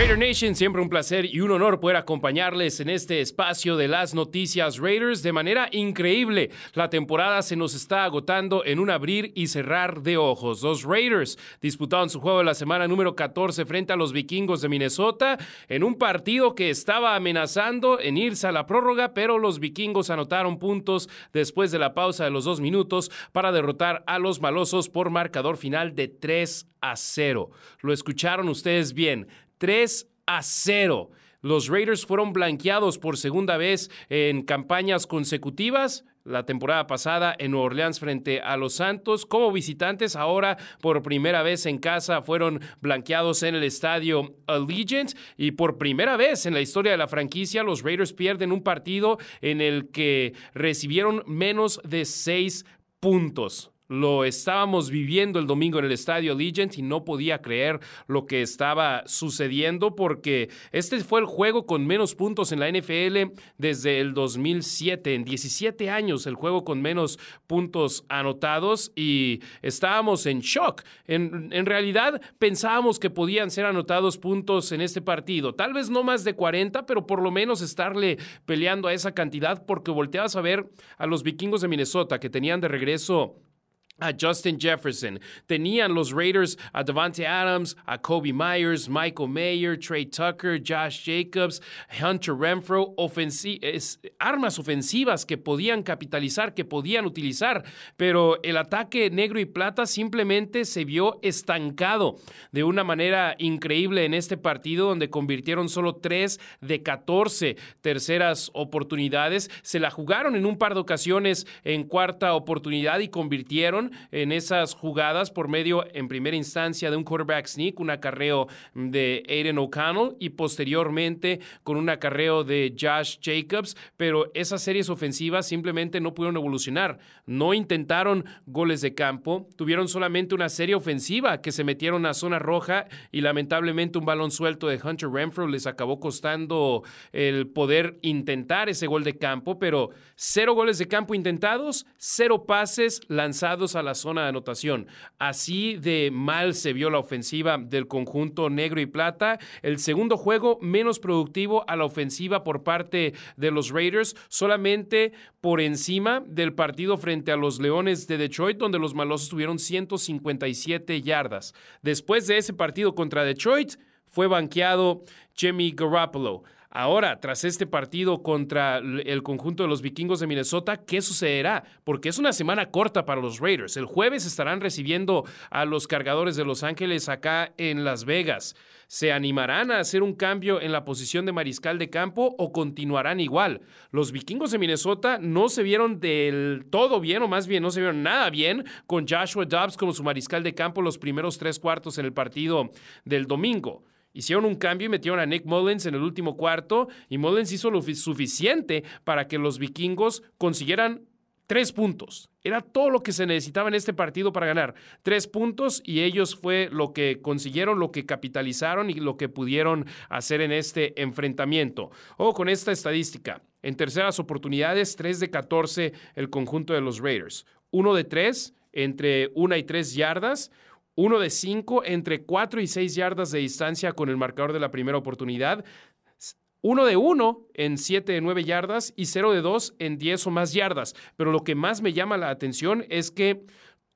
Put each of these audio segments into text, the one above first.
Raider Nation, siempre un placer y un honor poder acompañarles en este espacio de las noticias Raiders de manera increíble. La temporada se nos está agotando en un abrir y cerrar de ojos. Los Raiders disputaron su juego de la semana número 14 frente a los vikingos de Minnesota en un partido que estaba amenazando en irse a la prórroga, pero los vikingos anotaron puntos después de la pausa de los dos minutos para derrotar a los malosos por marcador final de 3 a 0. Lo escucharon ustedes bien. 3 a 0. Los Raiders fueron blanqueados por segunda vez en campañas consecutivas. La temporada pasada en Nueva Orleans frente a los Santos. Como visitantes, ahora por primera vez en casa fueron blanqueados en el estadio Allegiant. Y por primera vez en la historia de la franquicia, los Raiders pierden un partido en el que recibieron menos de seis puntos. Lo estábamos viviendo el domingo en el estadio Legend y no podía creer lo que estaba sucediendo porque este fue el juego con menos puntos en la NFL desde el 2007. En 17 años, el juego con menos puntos anotados y estábamos en shock. En, en realidad, pensábamos que podían ser anotados puntos en este partido. Tal vez no más de 40, pero por lo menos estarle peleando a esa cantidad porque volteabas a ver a los vikingos de Minnesota que tenían de regreso a Justin Jefferson. Tenían los Raiders a Devante Adams, a Kobe Myers, Michael Mayer, Trey Tucker, Josh Jacobs, Hunter Renfro, armas ofensivas que podían capitalizar, que podían utilizar, pero el ataque negro y plata simplemente se vio estancado de una manera increíble en este partido donde convirtieron solo 3 de 14 terceras oportunidades. Se la jugaron en un par de ocasiones en cuarta oportunidad y convirtieron en esas jugadas por medio, en primera instancia, de un quarterback sneak, un acarreo de Aiden O'Connell y posteriormente con un acarreo de Josh Jacobs, pero esas series ofensivas simplemente no pudieron evolucionar. No intentaron goles de campo, tuvieron solamente una serie ofensiva que se metieron a zona roja y lamentablemente un balón suelto de Hunter Renfro les acabó costando el poder intentar ese gol de campo, pero cero goles de campo intentados, cero pases lanzados a la zona de anotación. Así de mal se vio la ofensiva del conjunto negro y plata. El segundo juego menos productivo a la ofensiva por parte de los Raiders, solamente por encima del partido frente a los Leones de Detroit, donde los malosos tuvieron 157 yardas. Después de ese partido contra Detroit, fue banqueado Jimmy Garoppolo. Ahora, tras este partido contra el conjunto de los vikingos de Minnesota, ¿qué sucederá? Porque es una semana corta para los Raiders. El jueves estarán recibiendo a los cargadores de Los Ángeles acá en Las Vegas. ¿Se animarán a hacer un cambio en la posición de mariscal de campo o continuarán igual? Los vikingos de Minnesota no se vieron del todo bien, o más bien no se vieron nada bien con Joshua Dobbs como su mariscal de campo los primeros tres cuartos en el partido del domingo. Hicieron un cambio y metieron a Nick Mullins en el último cuarto y Mullins hizo lo suficiente para que los vikingos consiguieran tres puntos. Era todo lo que se necesitaba en este partido para ganar. Tres puntos y ellos fue lo que consiguieron, lo que capitalizaron y lo que pudieron hacer en este enfrentamiento. O con esta estadística. En terceras oportunidades, 3 de 14 el conjunto de los Raiders. Uno de tres entre una y tres yardas. Uno de cinco entre cuatro y seis yardas de distancia con el marcador de la primera oportunidad. Uno de uno en siete de nueve yardas y cero de dos en diez o más yardas. Pero lo que más me llama la atención es que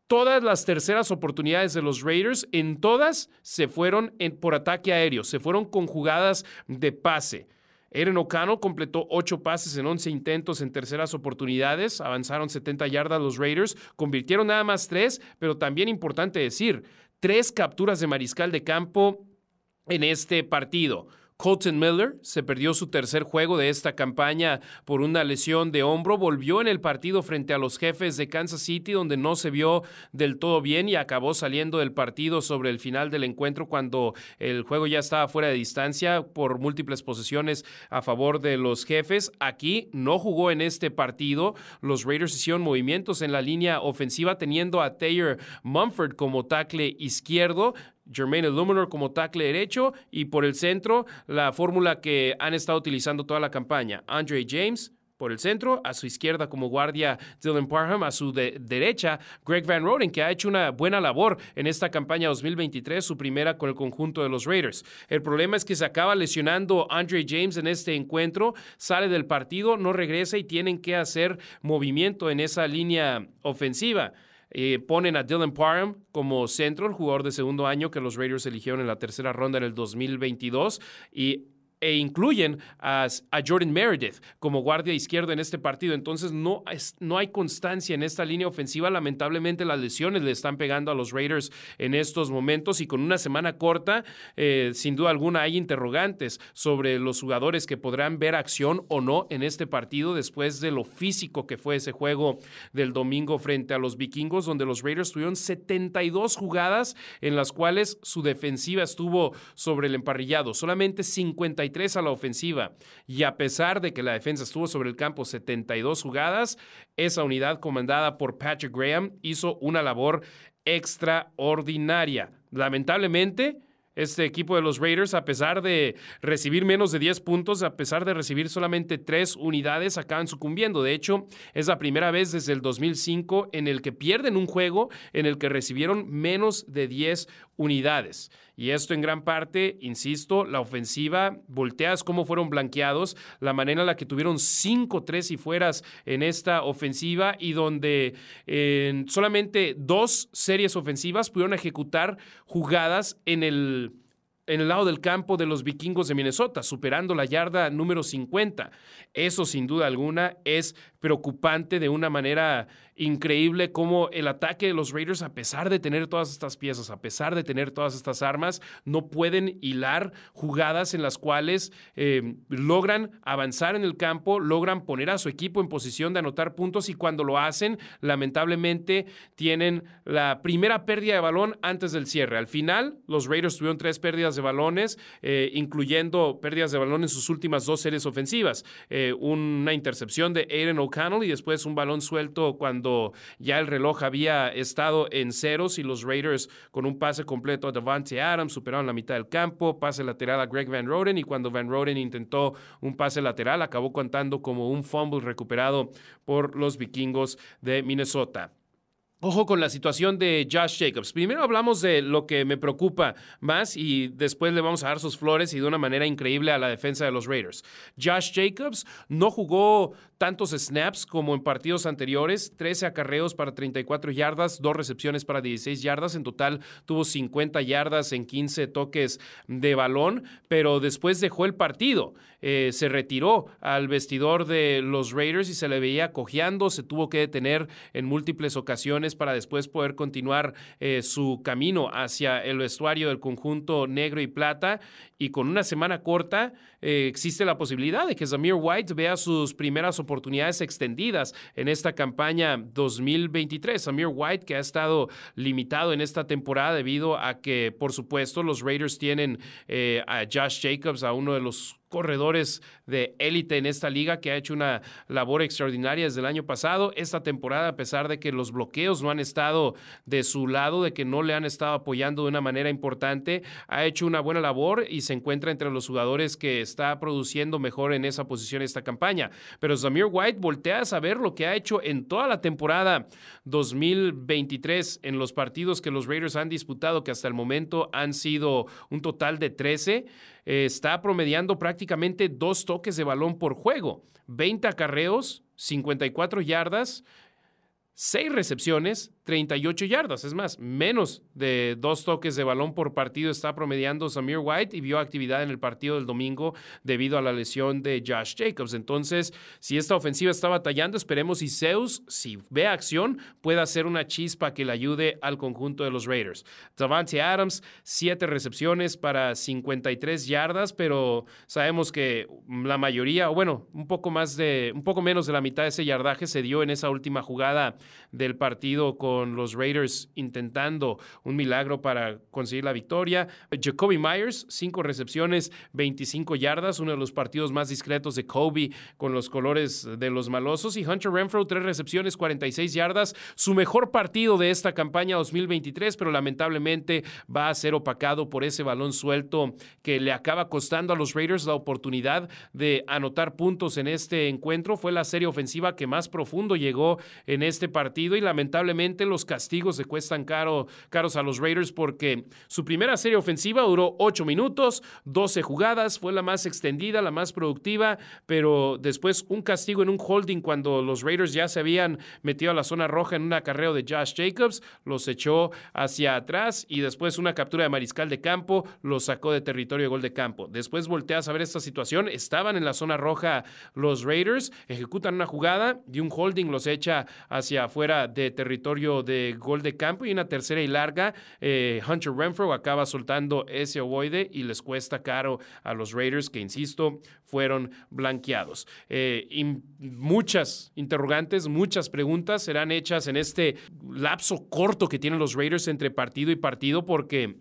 todas las terceras oportunidades de los Raiders, en todas se fueron por ataque aéreo, se fueron conjugadas de pase. Eren O'Connell completó ocho pases en 11 intentos en terceras oportunidades, avanzaron 70 yardas los Raiders, convirtieron nada más tres, pero también importante decir, tres capturas de mariscal de campo en este partido. Colton Miller se perdió su tercer juego de esta campaña por una lesión de hombro. Volvió en el partido frente a los jefes de Kansas City, donde no se vio del todo bien y acabó saliendo del partido sobre el final del encuentro cuando el juego ya estaba fuera de distancia por múltiples posesiones a favor de los jefes. Aquí no jugó en este partido. Los Raiders hicieron movimientos en la línea ofensiva, teniendo a Taylor Mumford como tackle izquierdo. Jermaine Illuminor como tackle derecho y por el centro la fórmula que han estado utilizando toda la campaña. Andre James por el centro, a su izquierda como guardia Dylan Parham, a su derecha Greg Van Roden, que ha hecho una buena labor en esta campaña 2023, su primera con el conjunto de los Raiders. El problema es que se acaba lesionando Andre James en este encuentro, sale del partido, no regresa y tienen que hacer movimiento en esa línea ofensiva. Eh, ponen a Dylan Parham como centro, el jugador de segundo año que los Raiders eligieron en la tercera ronda en el 2022. Y e incluyen a, Jordan Meredith como guardia izquierdo en este partido. Entonces no, no hay constancia en esta línea ofensiva. Lamentablemente las lesiones le están pegando a los Raiders en estos momentos y con una semana corta, eh, sin duda alguna hay interrogantes sobre los jugadores que podrán ver acción o no en este partido después de lo físico que fue ese juego del domingo frente a los vikingos, donde los Raiders tuvieron 72 jugadas en las cuales su defensiva estuvo sobre el emparrillado. Solamente 53 a la ofensiva. Y a pesar de que la defensa estuvo sobre el campo 72 jugadas, esa unidad comandada por Patrick Graham hizo una labor extraordinaria. Lamentablemente, este equipo de los Raiders, a pesar de recibir menos de 10 puntos, a pesar de recibir solamente 3 unidades, acaban sucumbiendo. De hecho, es la primera vez desde el 2005 en el que pierden un juego en el que recibieron menos de 10 unidades. Y esto en gran parte, insisto, la ofensiva, volteas cómo fueron blanqueados, la manera en la que tuvieron 5, 3 y fueras en esta ofensiva y donde en solamente dos series ofensivas pudieron ejecutar jugadas en el en el lado del campo de los vikingos de Minnesota, superando la yarda número 50. Eso sin duda alguna es preocupante de una manera increíble como el ataque de los Raiders, a pesar de tener todas estas piezas, a pesar de tener todas estas armas, no pueden hilar jugadas en las cuales eh, logran avanzar en el campo, logran poner a su equipo en posición de anotar puntos y cuando lo hacen, lamentablemente tienen la primera pérdida de balón antes del cierre. Al final, los Raiders tuvieron tres pérdidas de balones, eh, incluyendo pérdidas de balón en sus últimas dos series ofensivas. Eh, una intercepción de Aiden O'Connell y después un balón suelto cuando ya el reloj había estado en ceros y los Raiders con un pase completo a Devante Adams superaron la mitad del campo, pase lateral a Greg Van Roden y cuando Van Roden intentó un pase lateral acabó contando como un fumble recuperado por los vikingos de Minnesota. Ojo con la situación de Josh Jacobs. Primero hablamos de lo que me preocupa más y después le vamos a dar sus flores y de una manera increíble a la defensa de los Raiders. Josh Jacobs no jugó tantos snaps como en partidos anteriores, 13 acarreos para 34 yardas, dos recepciones para 16 yardas, en total tuvo 50 yardas en 15 toques de balón, pero después dejó el partido, eh, se retiró al vestidor de los Raiders y se le veía cojeando, se tuvo que detener en múltiples ocasiones para después poder continuar eh, su camino hacia el vestuario del conjunto negro y plata y con una semana corta eh, existe la posibilidad de que Zamir White vea sus primeras oportunidades extendidas en esta campaña 2023. Zamir White que ha estado limitado en esta temporada debido a que, por supuesto, los Raiders tienen eh, a Josh Jacobs, a uno de los corredores de élite en esta liga que ha hecho una labor extraordinaria desde el año pasado. Esta temporada, a pesar de que los bloqueos no han estado de su lado, de que no le han estado apoyando de una manera importante, ha hecho una buena labor y se encuentra entre los jugadores que está produciendo mejor en esa posición esta campaña. Pero Zamir White voltea a saber lo que ha hecho en toda la temporada 2023 en los partidos que los Raiders han disputado, que hasta el momento han sido un total de 13 está promediando prácticamente dos toques de balón por juego, 20 acarreos, 54 yardas, 6 recepciones, 38 yardas. Es más, menos de dos toques de balón por partido está promediando Samir White y vio actividad en el partido del domingo debido a la lesión de Josh Jacobs. Entonces, si esta ofensiva está batallando, esperemos si Zeus, si ve acción, pueda hacer una chispa que le ayude al conjunto de los Raiders. Davante Adams, siete recepciones para 53 yardas, pero sabemos que la mayoría, o bueno, un poco más de, un poco menos de la mitad de ese yardaje se dio en esa última jugada del partido con con los Raiders intentando un milagro para conseguir la victoria. Jacoby Myers, cinco recepciones, 25 yardas, uno de los partidos más discretos de Kobe con los colores de los malosos. Y Hunter Renfro, tres recepciones, 46 yardas, su mejor partido de esta campaña 2023, pero lamentablemente va a ser opacado por ese balón suelto que le acaba costando a los Raiders la oportunidad de anotar puntos en este encuentro. Fue la serie ofensiva que más profundo llegó en este partido y lamentablemente los castigos se cuestan caro, caros a los Raiders porque su primera serie ofensiva duró 8 minutos, 12 jugadas, fue la más extendida, la más productiva, pero después un castigo en un holding cuando los Raiders ya se habían metido a la zona roja en un acarreo de Josh Jacobs, los echó hacia atrás y después una captura de mariscal de campo, los sacó de territorio de gol de campo. Después volteas a ver esta situación, estaban en la zona roja los Raiders, ejecutan una jugada y un holding los echa hacia afuera de territorio de gol de campo y una tercera y larga. Eh, Hunter Renfro acaba soltando ese ovoide y les cuesta caro a los Raiders que, insisto, fueron blanqueados. Eh, muchas interrogantes, muchas preguntas serán hechas en este lapso corto que tienen los Raiders entre partido y partido porque...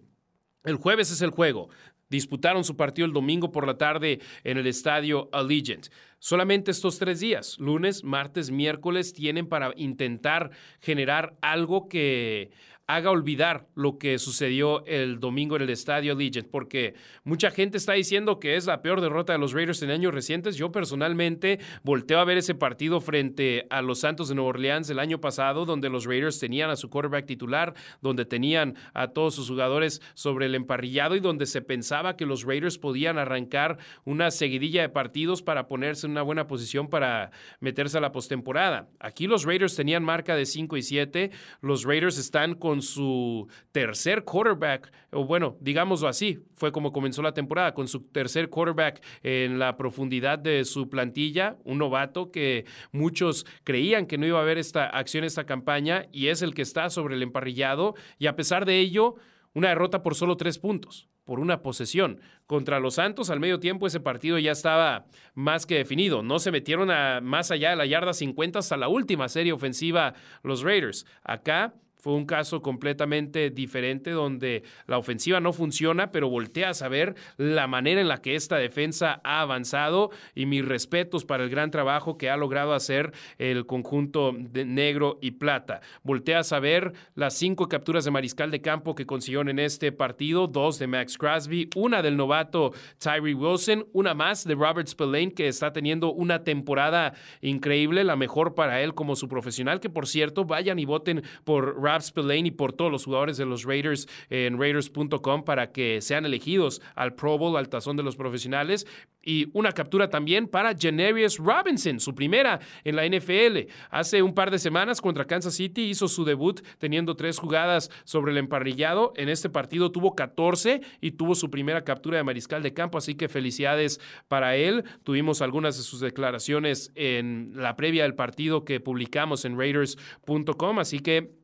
El jueves es el juego. Disputaron su partido el domingo por la tarde en el estadio Allegiant. Solamente estos tres días, lunes, martes, miércoles, tienen para intentar generar algo que haga olvidar lo que sucedió el domingo en el estadio Legend, porque mucha gente está diciendo que es la peor derrota de los Raiders en años recientes. Yo personalmente volteo a ver ese partido frente a los Santos de Nueva Orleans el año pasado, donde los Raiders tenían a su quarterback titular, donde tenían a todos sus jugadores sobre el emparrillado y donde se pensaba que los Raiders podían arrancar una seguidilla de partidos para ponerse en una buena posición para meterse a la postemporada. Aquí los Raiders tenían marca de 5 y 7, los Raiders están con su tercer quarterback, o bueno, digámoslo así, fue como comenzó la temporada, con su tercer quarterback en la profundidad de su plantilla, un novato que muchos creían que no iba a haber esta acción, esta campaña, y es el que está sobre el emparrillado, y a pesar de ello, una derrota por solo tres puntos, por una posesión. Contra los Santos, al medio tiempo, ese partido ya estaba más que definido. No se metieron a, más allá de la yarda 50 hasta la última serie ofensiva los Raiders. Acá fue un caso completamente diferente donde la ofensiva no funciona, pero volteas a ver la manera en la que esta defensa ha avanzado y mis respetos para el gran trabajo que ha logrado hacer el conjunto de negro y plata. Volteas a ver las cinco capturas de mariscal de campo que consiguieron en este partido, dos de Max Crosby, una del novato Tyree Wilson, una más de Robert Spillane que está teniendo una temporada increíble, la mejor para él como su profesional, que por cierto vayan y voten por Rab Spillane y por todos los jugadores de los Raiders en Raiders.com para que sean elegidos al Pro Bowl, al tazón de los profesionales. Y una captura también para Janarius Robinson, su primera en la NFL. Hace un par de semanas contra Kansas City hizo su debut teniendo tres jugadas sobre el emparrillado. En este partido tuvo 14 y tuvo su primera captura de mariscal de campo, así que felicidades para él. Tuvimos algunas de sus declaraciones en la previa del partido que publicamos en Raiders.com, así que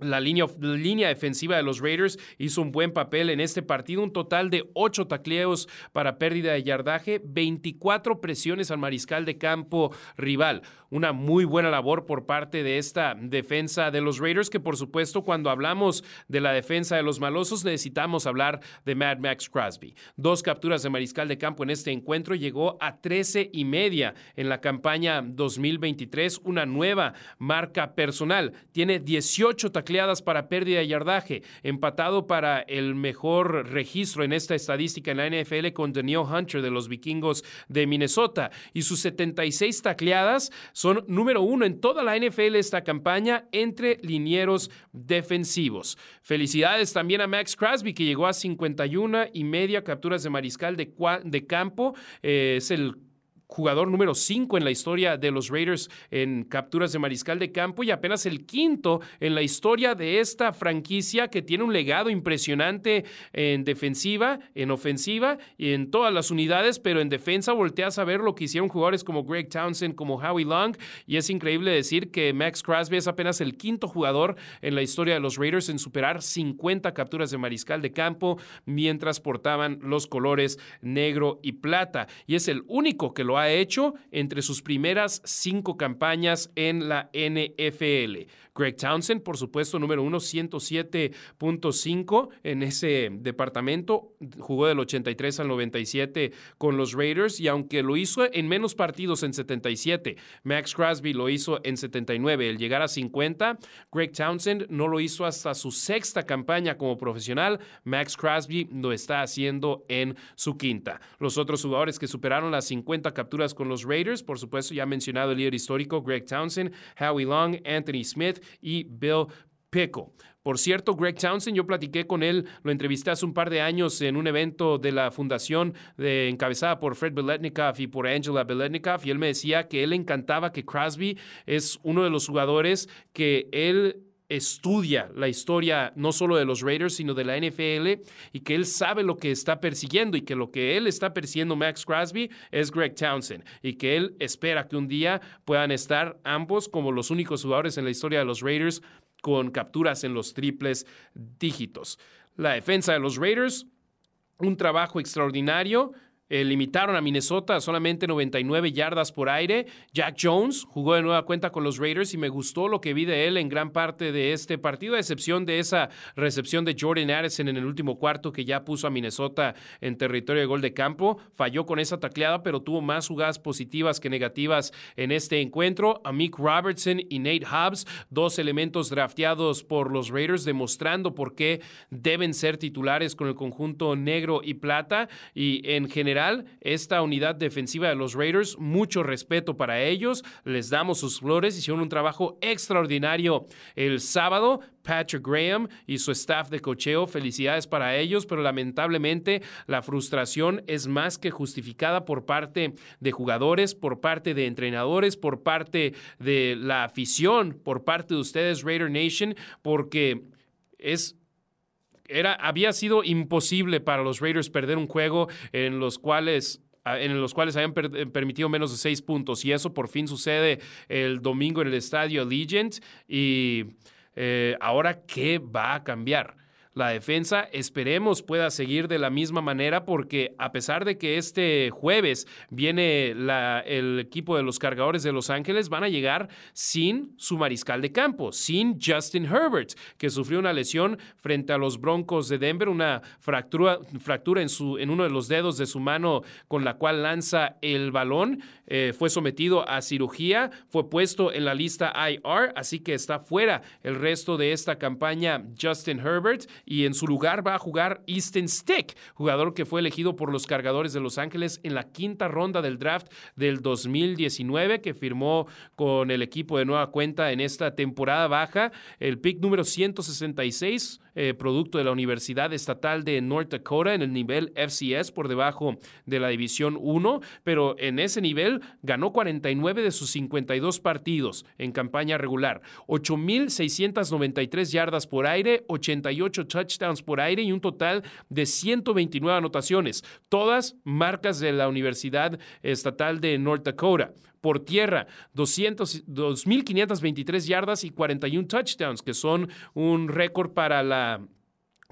la línea, línea, defensiva de los Raiders hizo un buen papel en este partido, un total de 8 tacleos para pérdida de yardaje, 24 presiones al mariscal de campo rival. Una muy buena labor por parte de esta defensa de los Raiders, que por supuesto cuando hablamos de la defensa de los malosos necesitamos hablar de Mad Max Crosby. Dos capturas de mariscal de campo en este encuentro, llegó a 13 y media en la campaña 2023, una nueva marca personal. Tiene 18 tacleos para pérdida de yardaje, empatado para el mejor registro en esta estadística en la NFL con Daniel Hunter de los vikingos de Minnesota. Y sus 76 tacleadas son número uno en toda la NFL esta campaña entre linieros defensivos. Felicidades también a Max Crosby, que llegó a 51 y media capturas de mariscal de, de campo. Eh, es el jugador número 5 en la historia de los Raiders en capturas de mariscal de campo y apenas el quinto en la historia de esta franquicia que tiene un legado impresionante en defensiva, en ofensiva y en todas las unidades, pero en defensa volteas a ver lo que hicieron jugadores como Greg Townsend, como Howie Long y es increíble decir que Max Crosby es apenas el quinto jugador en la historia de los Raiders en superar 50 capturas de mariscal de campo mientras portaban los colores negro y plata y es el único que lo ha hecho entre sus primeras cinco campañas en la NFL. Greg Townsend, por supuesto, número uno, 107.5 en ese departamento. Jugó del 83 al 97 con los Raiders y aunque lo hizo en menos partidos en 77, Max Crosby lo hizo en 79. El llegar a 50, Greg Townsend no lo hizo hasta su sexta campaña como profesional. Max Crosby lo está haciendo en su quinta. Los otros jugadores que superaron las 50 con los Raiders, por supuesto, ya mencionado el líder histórico Greg Townsend, Howie Long, Anthony Smith y Bill Pickle. Por cierto, Greg Townsend, yo platiqué con él, lo entrevisté hace un par de años en un evento de la fundación de, encabezada por Fred Beletnikoff y por Angela Beletnikoff, y él me decía que él encantaba que Crosby es uno de los jugadores que él estudia la historia no solo de los Raiders, sino de la NFL y que él sabe lo que está persiguiendo y que lo que él está persiguiendo Max Crosby es Greg Townsend y que él espera que un día puedan estar ambos como los únicos jugadores en la historia de los Raiders con capturas en los triples dígitos. La defensa de los Raiders, un trabajo extraordinario. Eh, limitaron a Minnesota a solamente 99 yardas por aire. Jack Jones jugó de nueva cuenta con los Raiders y me gustó lo que vi de él en gran parte de este partido, a excepción de esa recepción de Jordan Addison en el último cuarto que ya puso a Minnesota en territorio de gol de campo. Falló con esa tacleada, pero tuvo más jugadas positivas que negativas en este encuentro. A Mick Robertson y Nate Hobbs, dos elementos drafteados por los Raiders, demostrando por qué deben ser titulares con el conjunto negro y plata. Y en general, esta unidad defensiva de los Raiders, mucho respeto para ellos, les damos sus flores, hicieron un trabajo extraordinario el sábado. Patrick Graham y su staff de cocheo, felicidades para ellos, pero lamentablemente la frustración es más que justificada por parte de jugadores, por parte de entrenadores, por parte de la afición, por parte de ustedes, Raider Nation, porque es era, había sido imposible para los Raiders perder un juego en los cuales en los cuales habían permitido menos de seis puntos. Y eso por fin sucede el domingo en el estadio Allegiant. Y eh, ahora, ¿qué va a cambiar? La defensa esperemos pueda seguir de la misma manera porque a pesar de que este jueves viene el equipo de los cargadores de Los Ángeles, van a llegar sin su mariscal de campo, sin Justin Herbert, que sufrió una lesión frente a los Broncos de Denver, una fractura, fractura en, su, en uno de los dedos de su mano con la cual lanza el balón. Eh, fue sometido a cirugía, fue puesto en la lista IR, así que está fuera el resto de esta campaña Justin Herbert y en su lugar va a jugar Easton Stick, jugador que fue elegido por los cargadores de Los Ángeles en la quinta ronda del draft del 2019, que firmó con el equipo de nueva cuenta en esta temporada baja, el pick número 166 eh, producto de la Universidad Estatal de North Dakota en el nivel FCS por debajo de la División 1, pero en ese nivel ganó 49 de sus 52 partidos en campaña regular, 8.693 yardas por aire, 88 touchdowns por aire y un total de 129 anotaciones, todas marcas de la Universidad Estatal de North Dakota por tierra, 2.523 yardas y 41 touchdowns, que son un récord para la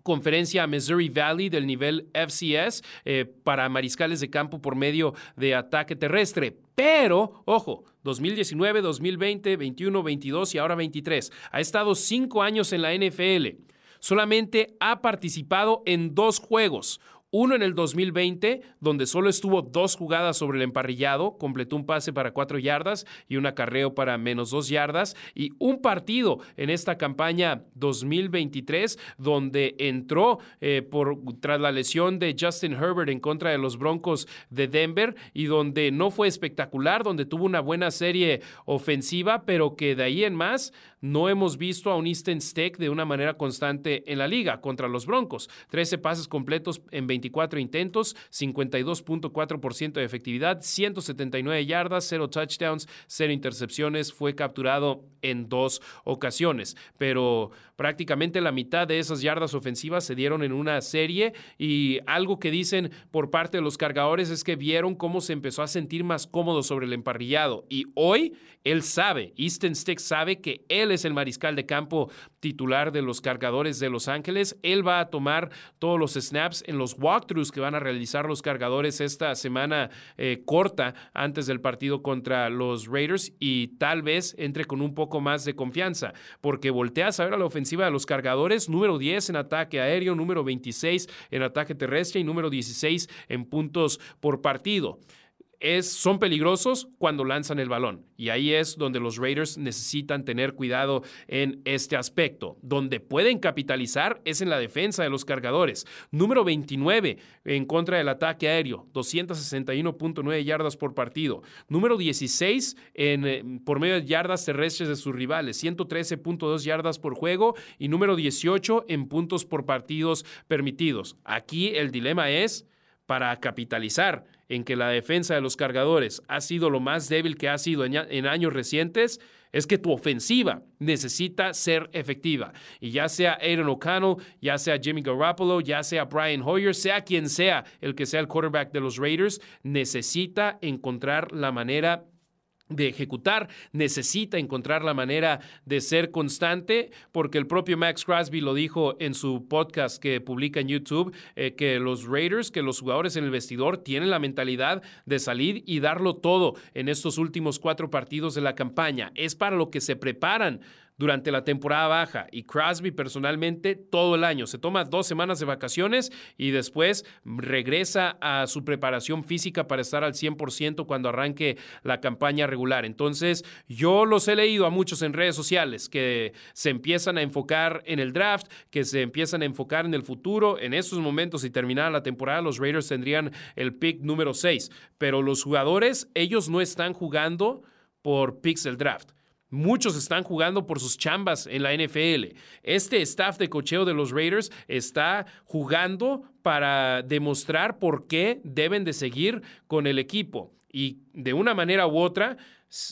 conferencia Missouri Valley del nivel FCS eh, para mariscales de campo por medio de ataque terrestre. Pero, ojo, 2019, 2020, 21, 22 y ahora 23. Ha estado cinco años en la NFL. Solamente ha participado en dos juegos. Uno en el 2020, donde solo estuvo dos jugadas sobre el emparrillado, completó un pase para cuatro yardas y un acarreo para menos dos yardas. Y un partido en esta campaña 2023, donde entró eh, por, tras la lesión de Justin Herbert en contra de los Broncos de Denver y donde no fue espectacular, donde tuvo una buena serie ofensiva, pero que de ahí en más no hemos visto a un Easton Steck de una manera constante en la liga contra los Broncos. 13 pases completos en 20 24 intentos, 52.4% de efectividad, 179 yardas, 0 touchdowns, 0 intercepciones. Fue capturado en dos ocasiones, pero prácticamente la mitad de esas yardas ofensivas se dieron en una serie y algo que dicen por parte de los cargadores es que vieron cómo se empezó a sentir más cómodo sobre el emparrillado y hoy él sabe, Easton Stick sabe que él es el mariscal de campo titular de los cargadores de Los Ángeles. Él va a tomar todos los snaps en los walkthroughs que van a realizar los cargadores esta semana eh, corta antes del partido contra los Raiders y tal vez entre con un poco más de confianza, porque volteas a ver a la ofensiva de los cargadores, número 10 en ataque aéreo, número 26 en ataque terrestre y número 16 en puntos por partido son peligrosos cuando lanzan el balón. Y ahí es donde los Raiders necesitan tener cuidado en este aspecto. Donde pueden capitalizar es en la defensa de los cargadores. Número 29 en contra del ataque aéreo, 261.9 yardas por partido. Número 16 en, eh, por medio de yardas terrestres de sus rivales, 113.2 yardas por juego. Y número 18 en puntos por partidos permitidos. Aquí el dilema es para capitalizar en que la defensa de los cargadores ha sido lo más débil que ha sido en, años recientes, es que tu ofensiva necesita ser efectiva. Y ya sea Aiden O'Connell, ya sea Jimmy Garoppolo, ya sea Brian Hoyer, sea quien sea el que sea el quarterback de los Raiders, necesita encontrar la manera de ejecutar, necesita encontrar la manera de ser constante, porque el propio Max Crosby lo dijo en su podcast que publica en YouTube, eh, que los Raiders, que los jugadores en el vestidor tienen la mentalidad de salir y darlo todo en estos últimos cuatro partidos de la campaña. Es para lo que se preparan durante la temporada baja y Crosby personalmente todo el año. Se toma dos semanas de vacaciones y después regresa a su preparación física para estar al 100% cuando arranque la campaña regular. Entonces, yo los he leído a muchos en redes sociales que se empiezan a enfocar en el draft, que se empiezan a enfocar en el futuro. En estos momentos, si terminara la temporada, los Raiders tendrían el pick número 6. Pero los jugadores, ellos no están jugando por picks del draft. Muchos están jugando por sus chambas en la NFL. Este staff de cocheo de los Raiders está jugando para demostrar por qué deben de seguir con el equipo. Y de una manera u otra,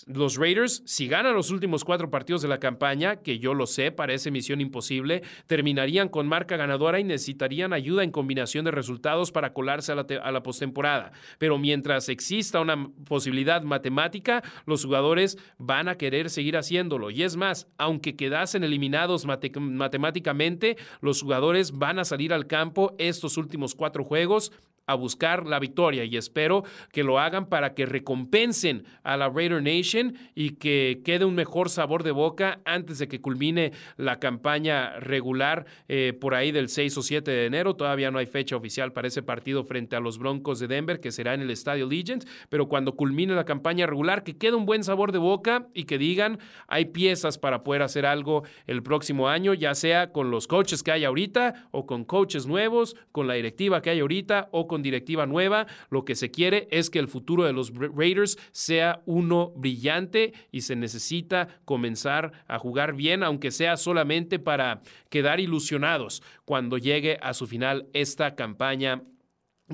los Raiders, si ganan los últimos cuatro partidos de la campaña, que yo lo sé, parece misión imposible, terminarían con marca ganadora y necesitarían ayuda en combinación de resultados para colarse a la, postemporada. Pero mientras exista una posibilidad matemática, los jugadores van a querer seguir haciéndolo. Y es más, aunque quedasen eliminados matemáticamente, los jugadores van a salir al campo estos últimos cuatro juegos a buscar la victoria y espero que lo hagan para que recompensen a la Raider Nation y que quede un mejor sabor de boca antes de que culmine la campaña regular eh, por ahí del 6 o 7 de enero. Todavía no hay fecha oficial para ese partido frente a los Broncos de Denver que será en el Estadio Legend, pero cuando culmine la campaña regular que quede un buen sabor de boca y que digan hay piezas para poder hacer algo el próximo año, ya sea con los coaches que hay ahorita o con coaches nuevos, con la directiva que hay ahorita o con directiva nueva. Lo que se quiere es que el futuro de los Raiders sea uno brillante y se necesita comenzar a jugar bien, aunque sea solamente para quedar ilusionados cuando llegue a su final esta campaña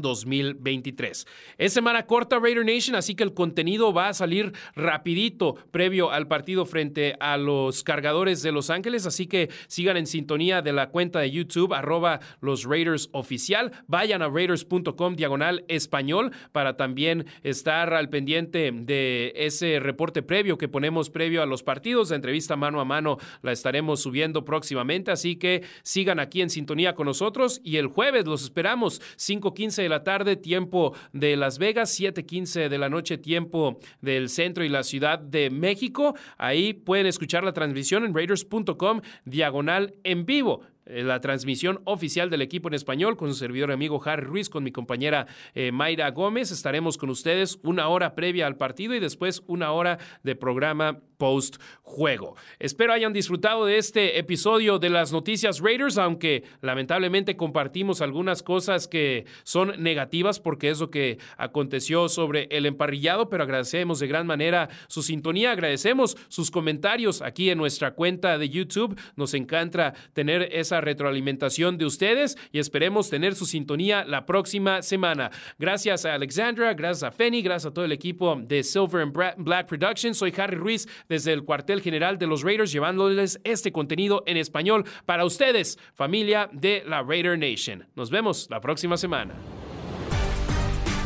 2023. Es semana corta Raider Nation, así que el contenido va a salir rapidito previo al partido frente a los cargadores de Los Ángeles, así que sigan en sintonía de la cuenta de YouTube arroba los Raiders oficial, vayan a raiders.com diagonal español para también estar al pendiente de ese reporte previo que ponemos previo a los partidos, la entrevista mano a mano la estaremos subiendo próximamente, así que sigan aquí en sintonía con nosotros y el jueves los esperamos 5.15 de la tarde, tiempo de Las Vegas, 7:15 de la noche, tiempo del centro y la Ciudad de México. Ahí pueden escuchar la transmisión en raiders.com diagonal en vivo. Eh, la transmisión oficial del equipo en español con su servidor amigo Harry Ruiz, con mi compañera eh, Mayra Gómez. Estaremos con ustedes una hora previa al partido y después una hora de programa post juego. Espero hayan disfrutado de este episodio de las noticias Raiders, aunque lamentablemente compartimos algunas cosas que son negativas porque es lo que aconteció sobre el emparrillado, pero agradecemos de gran manera su sintonía, agradecemos sus comentarios aquí en nuestra cuenta de YouTube. Nos encanta tener esa retroalimentación de ustedes y esperemos tener su sintonía la próxima semana. Gracias a Alexandra, gracias a Feni, gracias a todo el equipo de Silver and Black Productions. Soy Harry Ruiz desde el cuartel general de los Raiders llevándoles este contenido en español para ustedes, familia de la Raider Nation. Nos vemos la próxima semana.